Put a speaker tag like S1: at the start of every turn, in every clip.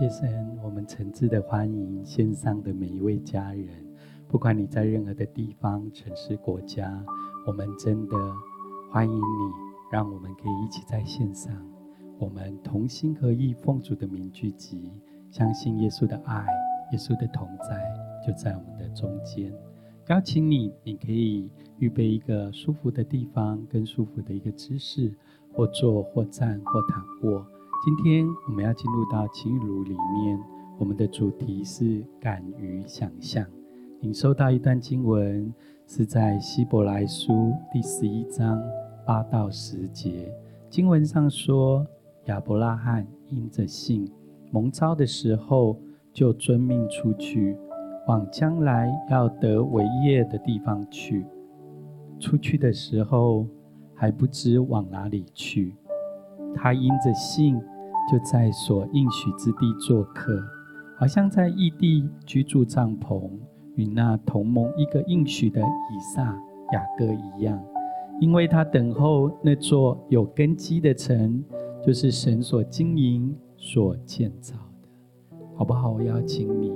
S1: 谢神，我们诚挚的欢迎线上的每一位家人，不管你在任何的地方、城市、国家，我们真的欢迎你，让我们可以一起在线上，我们同心合意，奉主的名聚集，相信耶稣的爱、耶稣的同在就在我们的中间。邀请你，你可以预备一个舒服的地方，跟舒服的一个姿势，或坐、或站、或躺卧。今天我们要进入到情欲录里面，我们的主题是敢于想象。你收到一段经文，是在希伯来书第十一章八到十节。经文上说，亚伯拉罕因着信蒙召的时候，就遵命出去，往将来要得为业的地方去。出去的时候还不知往哪里去。他因着信，就在所应许之地做客，好像在异地居住帐篷，与那同蒙一个应许的以撒、雅各一样，因为他等候那座有根基的城，就是神所经营、所建造的，好不好？我邀请你，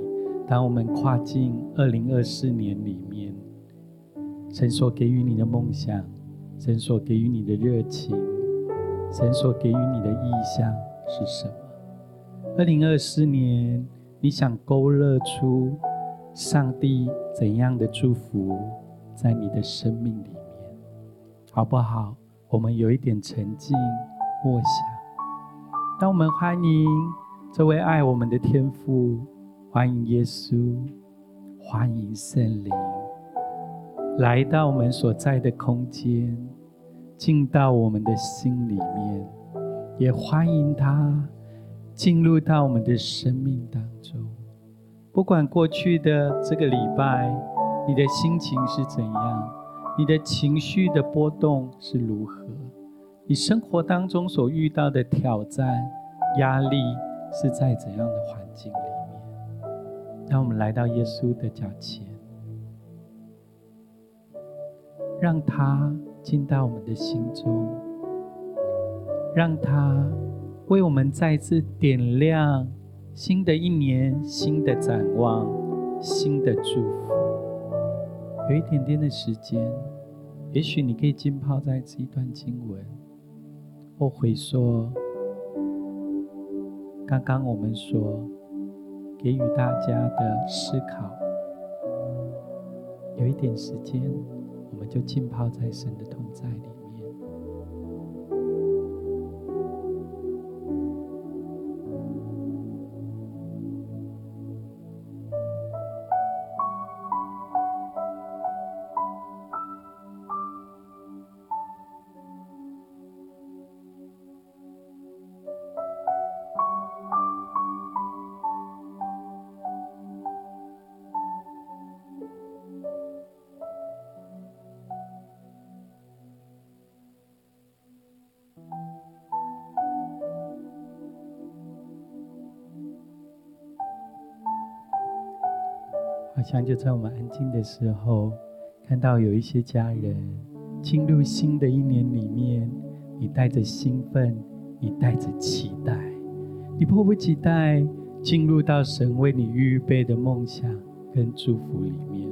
S1: 当我们跨进二零二四年里面，神所给予你的梦想，神所给予你的热情。神所给予你的意向是什么？二零二四年，你想勾勒出上帝怎样的祝福在你的生命里面，好不好？我们有一点沉静默想。当我们欢迎这位爱我们的天父，欢迎耶稣，欢迎圣灵来到我们所在的空间。进到我们的心里面，也欢迎他进入到我们的生命当中。不管过去的这个礼拜，你的心情是怎样，你的情绪的波动是如何，你生活当中所遇到的挑战、压力是在怎样的环境里面，当我们来到耶稣的脚前，让他。进到我们的心中，让他为我们再次点亮新的一年、新的展望、新的祝福。有一点点的时间，也许你可以浸泡在这一段经文，或回说刚刚我们所给予大家的思考。有一点时间。我们就浸泡在神的同在里。像就在我们安静的时候，看到有一些家人进入新的一年里面，你带着兴奋，你带着期待，你迫不及待进入到神为你预备的梦想跟祝福里面。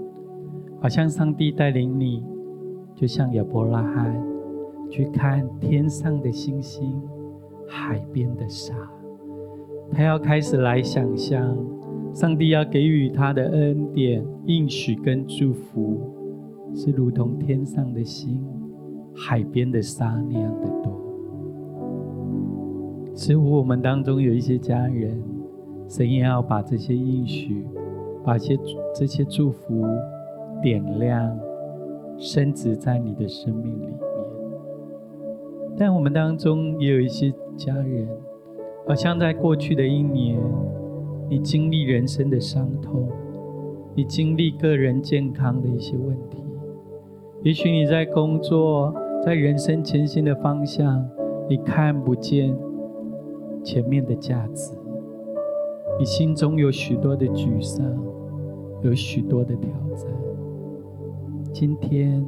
S1: 好像上帝带领你，就像亚伯拉罕去看天上的星星、海边的沙，他要开始来想象。上帝要给予他的恩典、应许跟祝福，是如同天上的星、海边的沙那样的多。似乎我们当中有一些家人，神也要把这些应许、把些这些祝福点亮、升值在你的生命里面。但我们当中也有一些家人，好像在过去的一年。你经历人生的伤痛，你经历个人健康的一些问题，也许你在工作，在人生前行的方向，你看不见前面的价值，你心中有许多的沮丧，有许多的挑战。今天，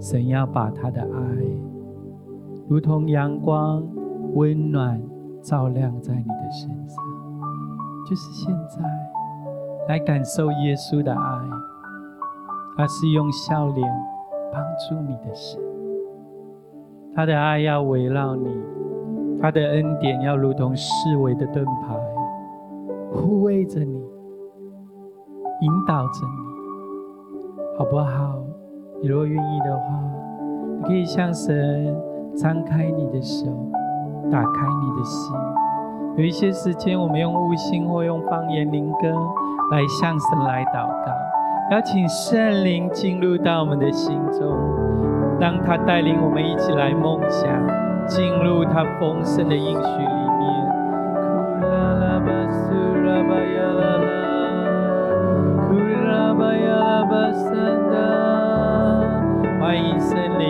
S1: 神要把他的爱，如同阳光温暖照亮在你的身上。就是现在，来感受耶稣的爱。他是用笑脸帮助你的神，他的爱要围绕你，他的恩典要如同四维的盾牌，护卫着你，引导着你，好不好？你若愿意的话，你可以向神张开你的手，打开你的心。有一些时间，我们用悟性或用方言灵歌来向神来祷告，邀请圣灵进入到我们的心中，让他带领我们一起来梦想，进入他丰盛的应许里面。欢迎圣灵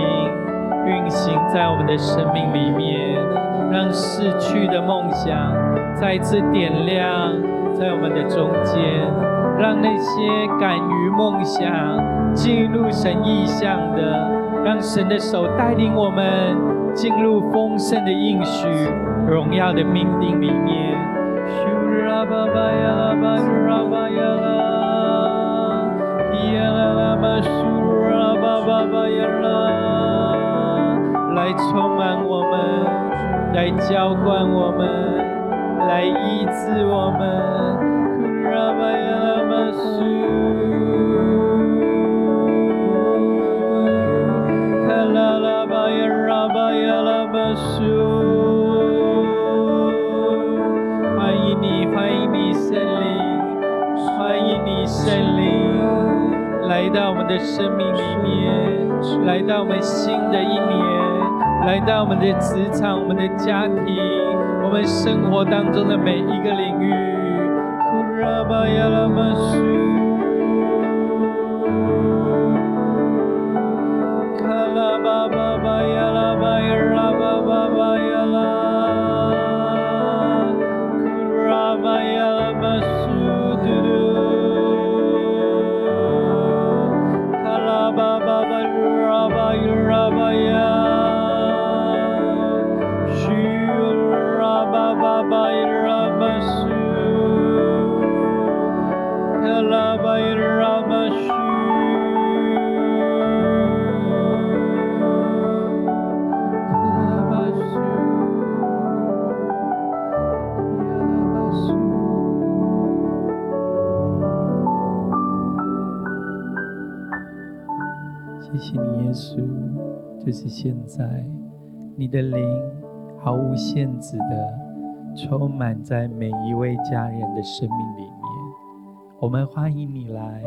S1: 运行在我们的生命里面。让逝去的梦想再次点亮在我们的中间，让那些敢于梦想进入神意象的，让神的手带领我们进入丰盛的应许、荣耀的命定里面。来充满我们。来浇灌我们，来医治我们。欢迎你，欢迎你，圣灵，欢迎你，圣灵，来到我们的生命里面，来到我们新的一年。来到我们的职场、我们的家庭、我们生活当中的每一个领域。就是现在，你的灵毫无限制的充满在每一位家人的生命里面。我们欢迎你来，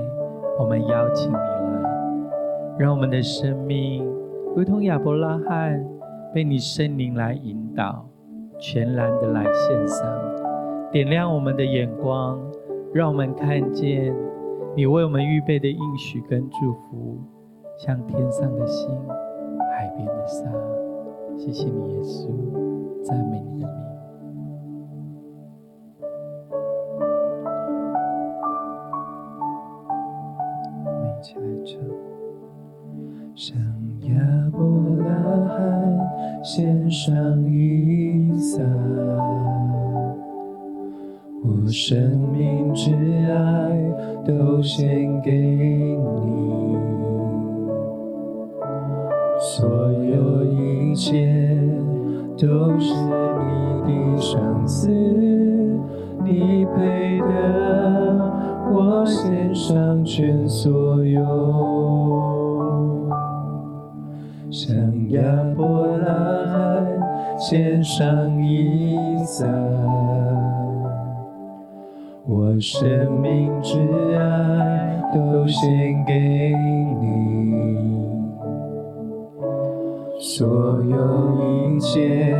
S1: 我们邀请你来，让我们的生命如同亚伯拉罕被你圣灵来引导，全然的来献上，点亮我们的眼光，让我们看见你为我们预备的应许跟祝福，像天上的星。海边的沙，谢谢你，耶稣，赞美你的名。我们一起来唱。向亚伯拉罕献上一撒，我生命之爱都献给你。有一切都是你的赏赐，你配得我献上全所有。像亚伯拉罕献上一撒，我生命之爱都献给你。所有一切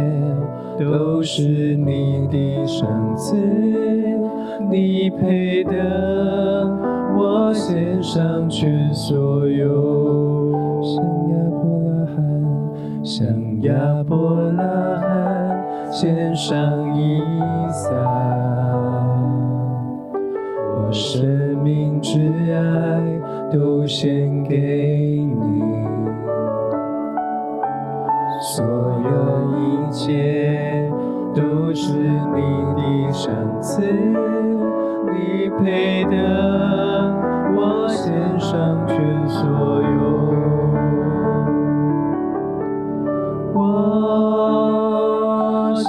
S1: 都是你的赏赐，你配得我献上全所有。向亚伯拉罕，向亚伯拉罕献上一撒，我生命之爱都献给你。所有一切都
S2: 是你的赏赐，你配得我献上全所有。我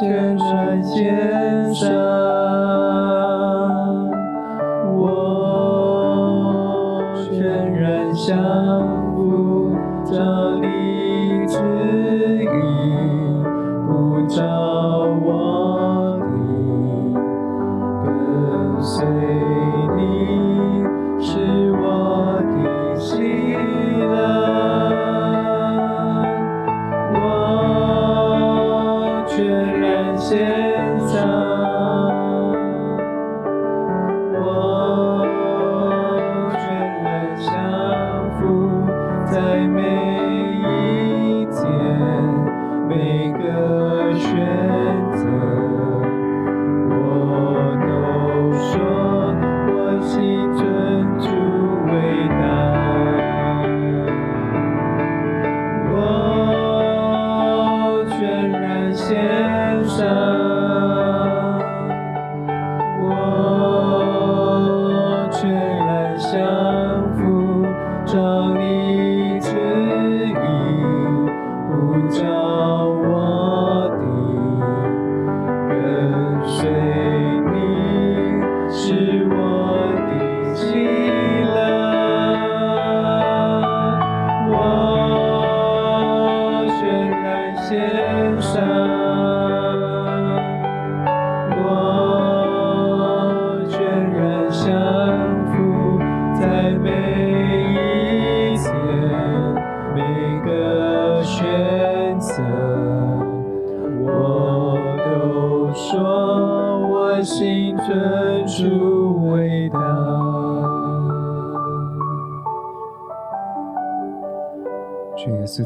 S2: 全然献上。降服，照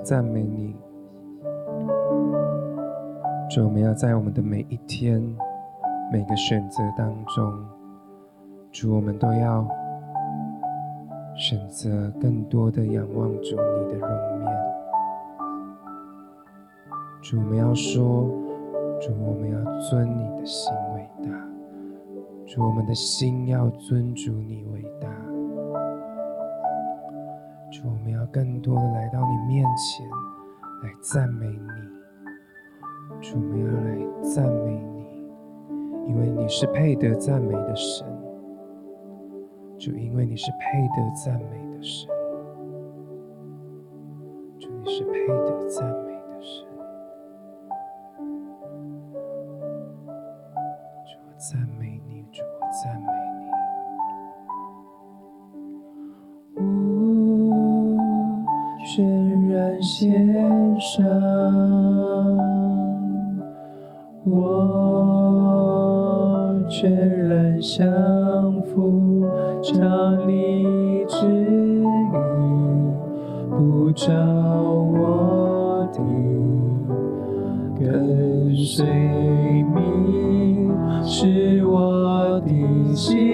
S2: 赞美你，主，我们要在我们的每一天、每个选择当中，主，我们都要选择更多的仰望主你的容面。主，我们要说，主，我们要尊你的心为大，主，我们的心要尊主你为大。主，我们要更多的来到你面前，来赞美你。主，我们要来赞美你，因为你是配得赞美的神。主，因为你是配得赞美的神。主，你是配得我的心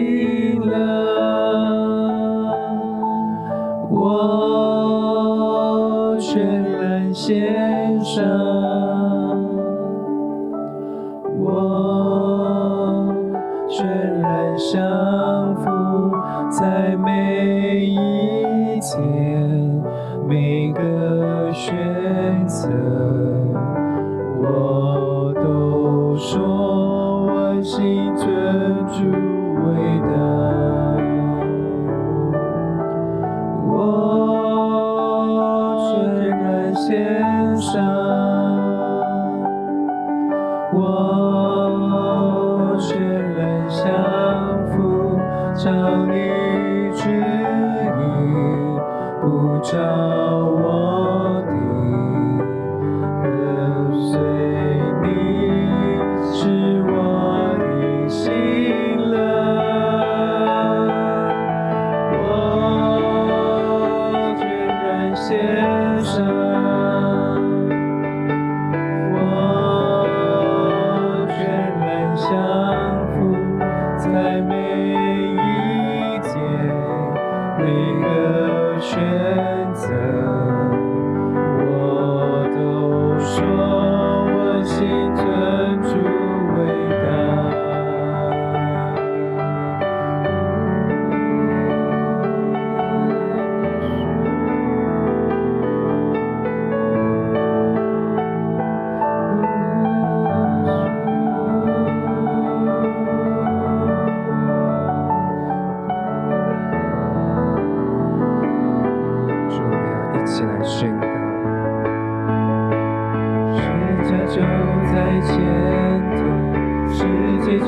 S2: 汽车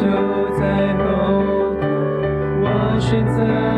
S2: 在后座我选择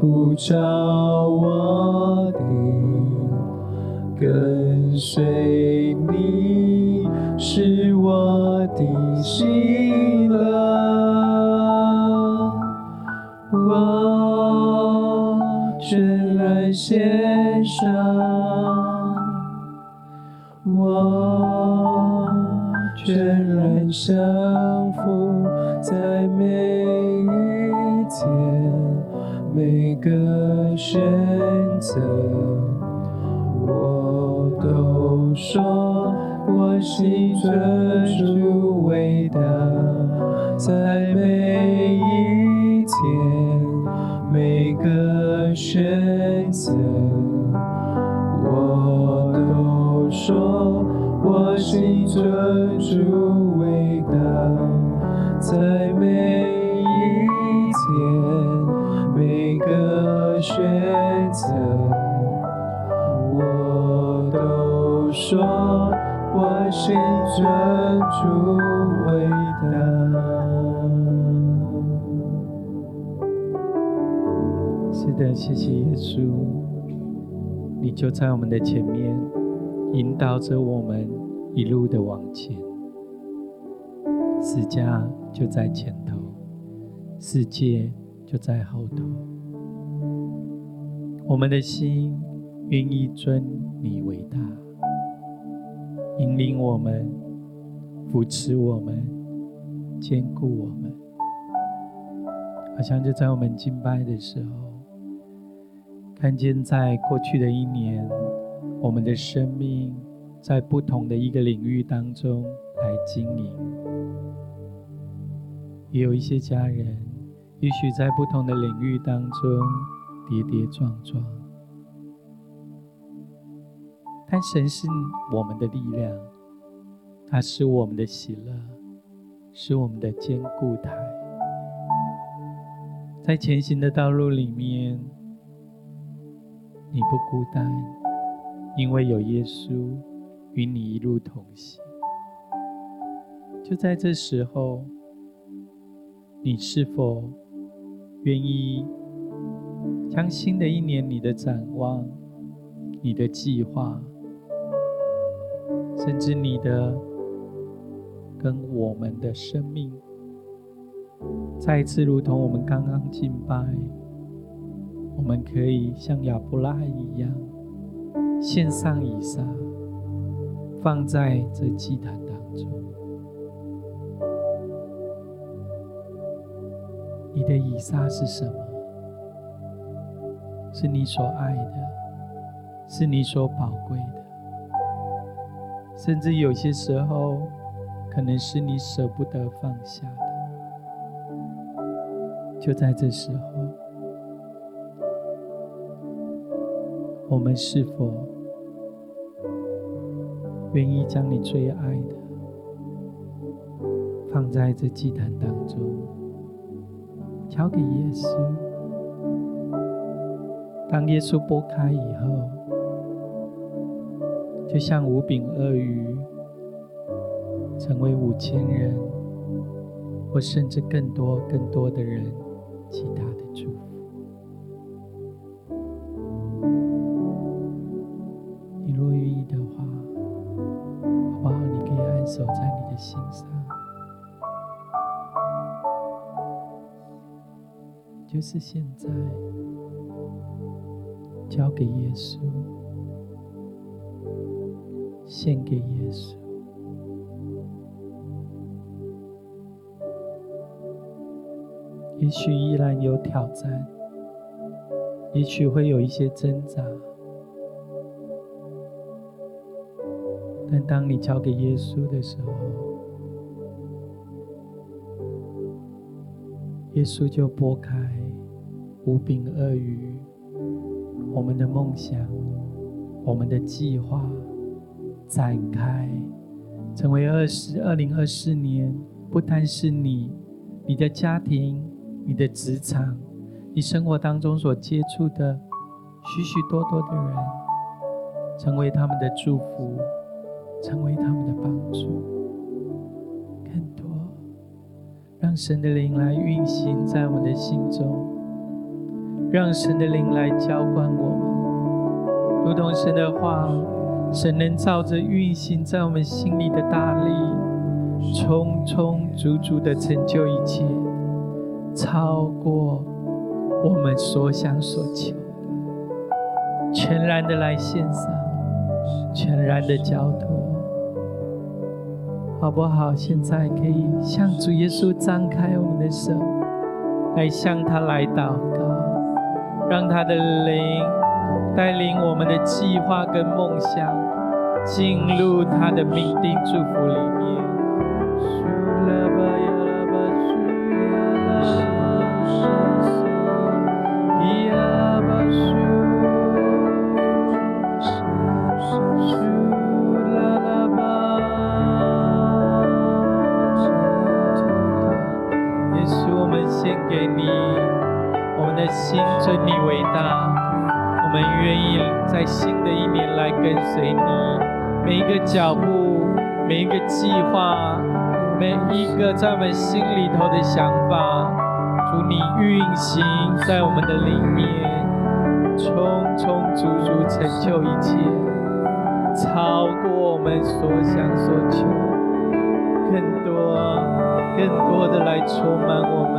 S2: 不着我的跟随你是我的喜乐。我全然献上，我全然降服在每一天。每个选择，我都说我心存着伟大，在每一天，每个选择，我都说我心存着伟大，在每。选择，我都说我心专注伟大。是的，
S1: 谢谢耶稣，你就在我们的前面，引导着我们一路的往前。世家就在前头，世界就在后头。我们的心愿意尊你为大，引领我们，扶持我们，坚固我们。好像就在我们敬拜的时候。看见在过去的一年，我们的生命在不同的一个领域当中来经营，也有一些家人，也许在不同的领域当中跌跌撞撞，但神是我们的力量，他是我们的喜乐，是我们的坚固台。在前行的道路里面，你不孤单，因为有耶稣与你一路同行。就在这时候，你是否愿意将新的一年你的展望、你的计划，甚至你的跟我们的生命，再一次如同我们刚刚敬拜，我们可以像亚伯拉罕一样，献上以撒，放在这祭坛当中。你的以撒是什么？是你所爱的，是你所宝贵的，甚至有些时候，可能是你舍不得放下的。就在这时候，我们是否愿意将你最爱的放在这祭坛当中？交给耶稣。当耶稣拨开以后，就像五饼二鱼，成为五千人，或甚至更多更多的人，极大的祝福。你若愿意的话，好不好？你可以按守在你的心上。就是现在，交给耶稣，献给耶稣。也许依然有挑战，也许会有一些挣扎，但当你交给耶稣的时候，耶稣就拨开五饼二鱼，我们的梦想，我们的计划展开，成为二十二零二四年，不单是你、你的家庭、你的职场、你生活当中所接触的许许多多的人，成为他们的祝福，成为他们的帮助。更多让神的灵来运行在我们的心中，让神的灵来浇灌我们，如同神的话，神能照着运行在我们心里的大力，充充足足的成就一切，超过我们所想所求，全然的来献上，全然的交托。好不好？现在可以向主耶稣张开我们的手，来向他来祷告，让他的灵带领我们的计划跟梦想进入他的命定祝福里面。心尊你伟大，我们愿意在新的一年来跟随你，每一个脚步，每一个计划，每一个在我们心里头的想法，主你运行在我们的里面，充充足足成就一切，超过我们所想所求，更多更多的来充满我们。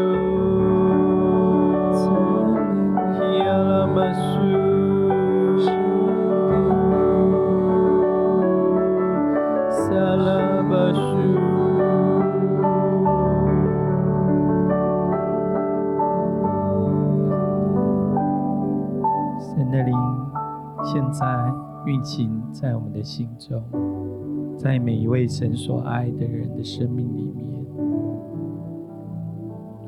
S1: 在每一位神所爱的人的生命里面。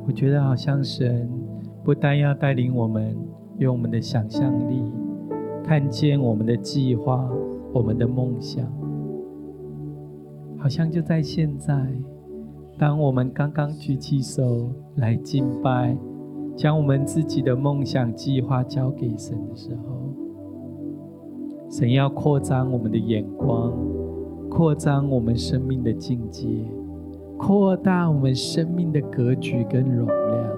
S1: 我觉得好像神不单要带领我们用我们的想象力看见我们的计划、我们的梦想，好像就在现在，当我们刚刚举起手来敬拜，将我们自己的梦想、计划交给神的时候，神要扩张我们的眼光，扩张我们生命的境界。扩大我们生命的格局跟容量，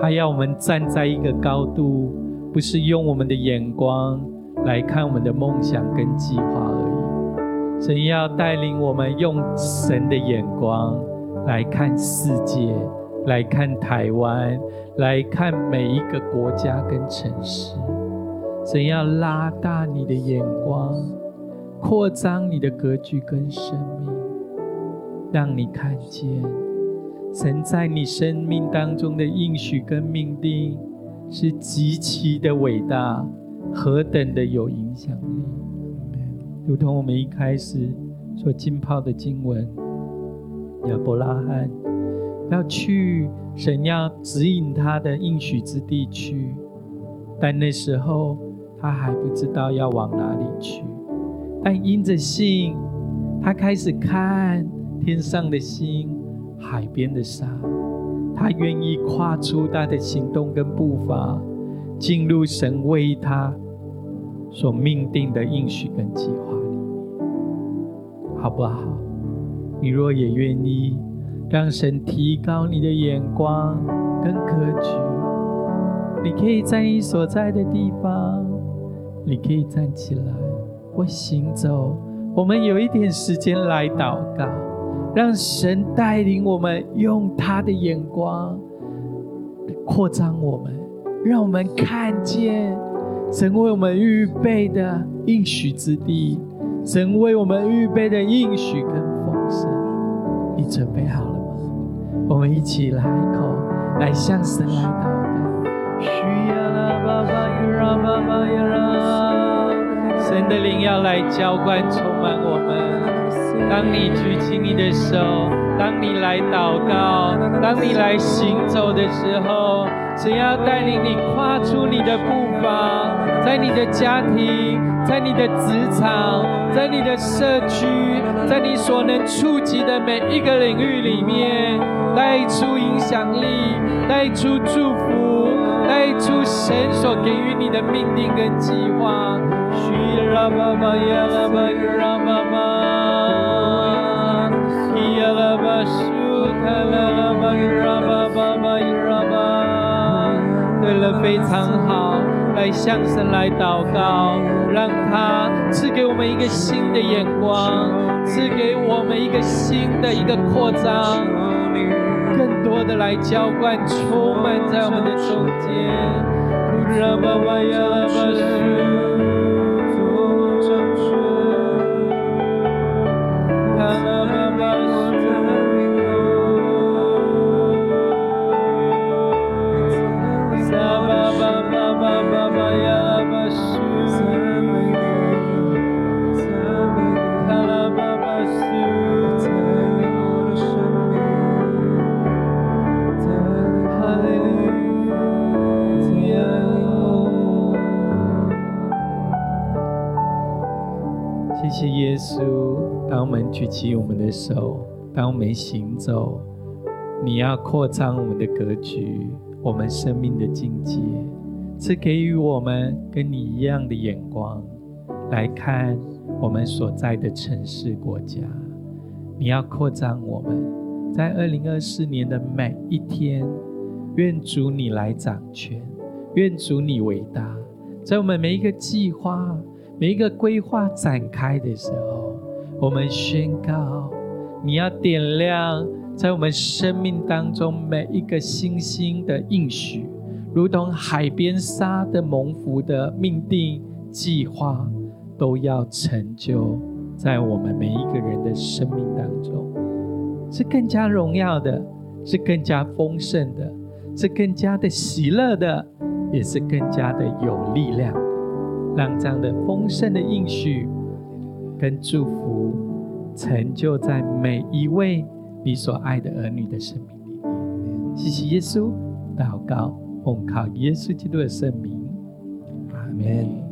S1: 他要我们站在一个高度，不是用我们的眼光来看我们的梦想跟计划而已。神要带领我们用神的眼光来看世界，来看台湾，来看每一个国家跟城市。神要拉大你的眼光，扩张你的格局跟生命。让你看见神在你生命当中的应许跟命定是极其的伟大，何等的有影响力！如同我们一开始所浸泡的经文，亚伯拉罕要去神要指引他的应许之地去，但那时候他还不知道要往哪里去，但因着信，他开始看。天上的星，海边的沙，他愿意跨出他的行动跟步伐，进入神为他所命定的应许跟计划里面，好不好？你若也愿意，让神提高你的眼光跟格局，你可以在你所在的地方，你可以站起来或行走。我们有一点时间来祷告。让神带领我们，用他的眼光扩张我们，让我们看见神为我们预备的应许之地，神为我们预备的应许跟丰盛。你准备好了吗？我们一起来口来向神来祷神的灵要来浇灌，充满我们。当你举起你的手，当你来祷告，当你来行走的时候，神要带领你跨出你的步伐，在你的家庭，在你的职场，在你的社区，在你所能触及的每一个领域里面，带出影响力，带出祝福，带出神所给予你的命定跟计划。需要爸爸，要爸爸，让爸爸。对了，非常好，来向神来祷告，让他赐给我们一个新的眼光，赐给我们一个新的一个扩张，多的来浇灌，充满在我们的中间。当我当我们行走，你要扩张我们的格局，我们生命的境界，是给予我们跟你一样的眼光来看我们所在的城市国家。你要扩张我们，在二零二四年的每一天，愿主你来掌权，愿主你伟大，在我们每一个计划、每一个规划展开的时候。我们宣告，你要点亮在我们生命当中每一个星星的应许，如同海边沙的蒙福的命定计划，都要成就在我们每一个人的生命当中，是更加荣耀的，是更加丰盛的，是更加的喜乐的，也是更加的有力量，让这样的丰盛的应许跟祝福成就在每一位你所爱的儿女的生命里面。谢谢耶稣，祷告奉靠耶稣基督的圣名，阿门。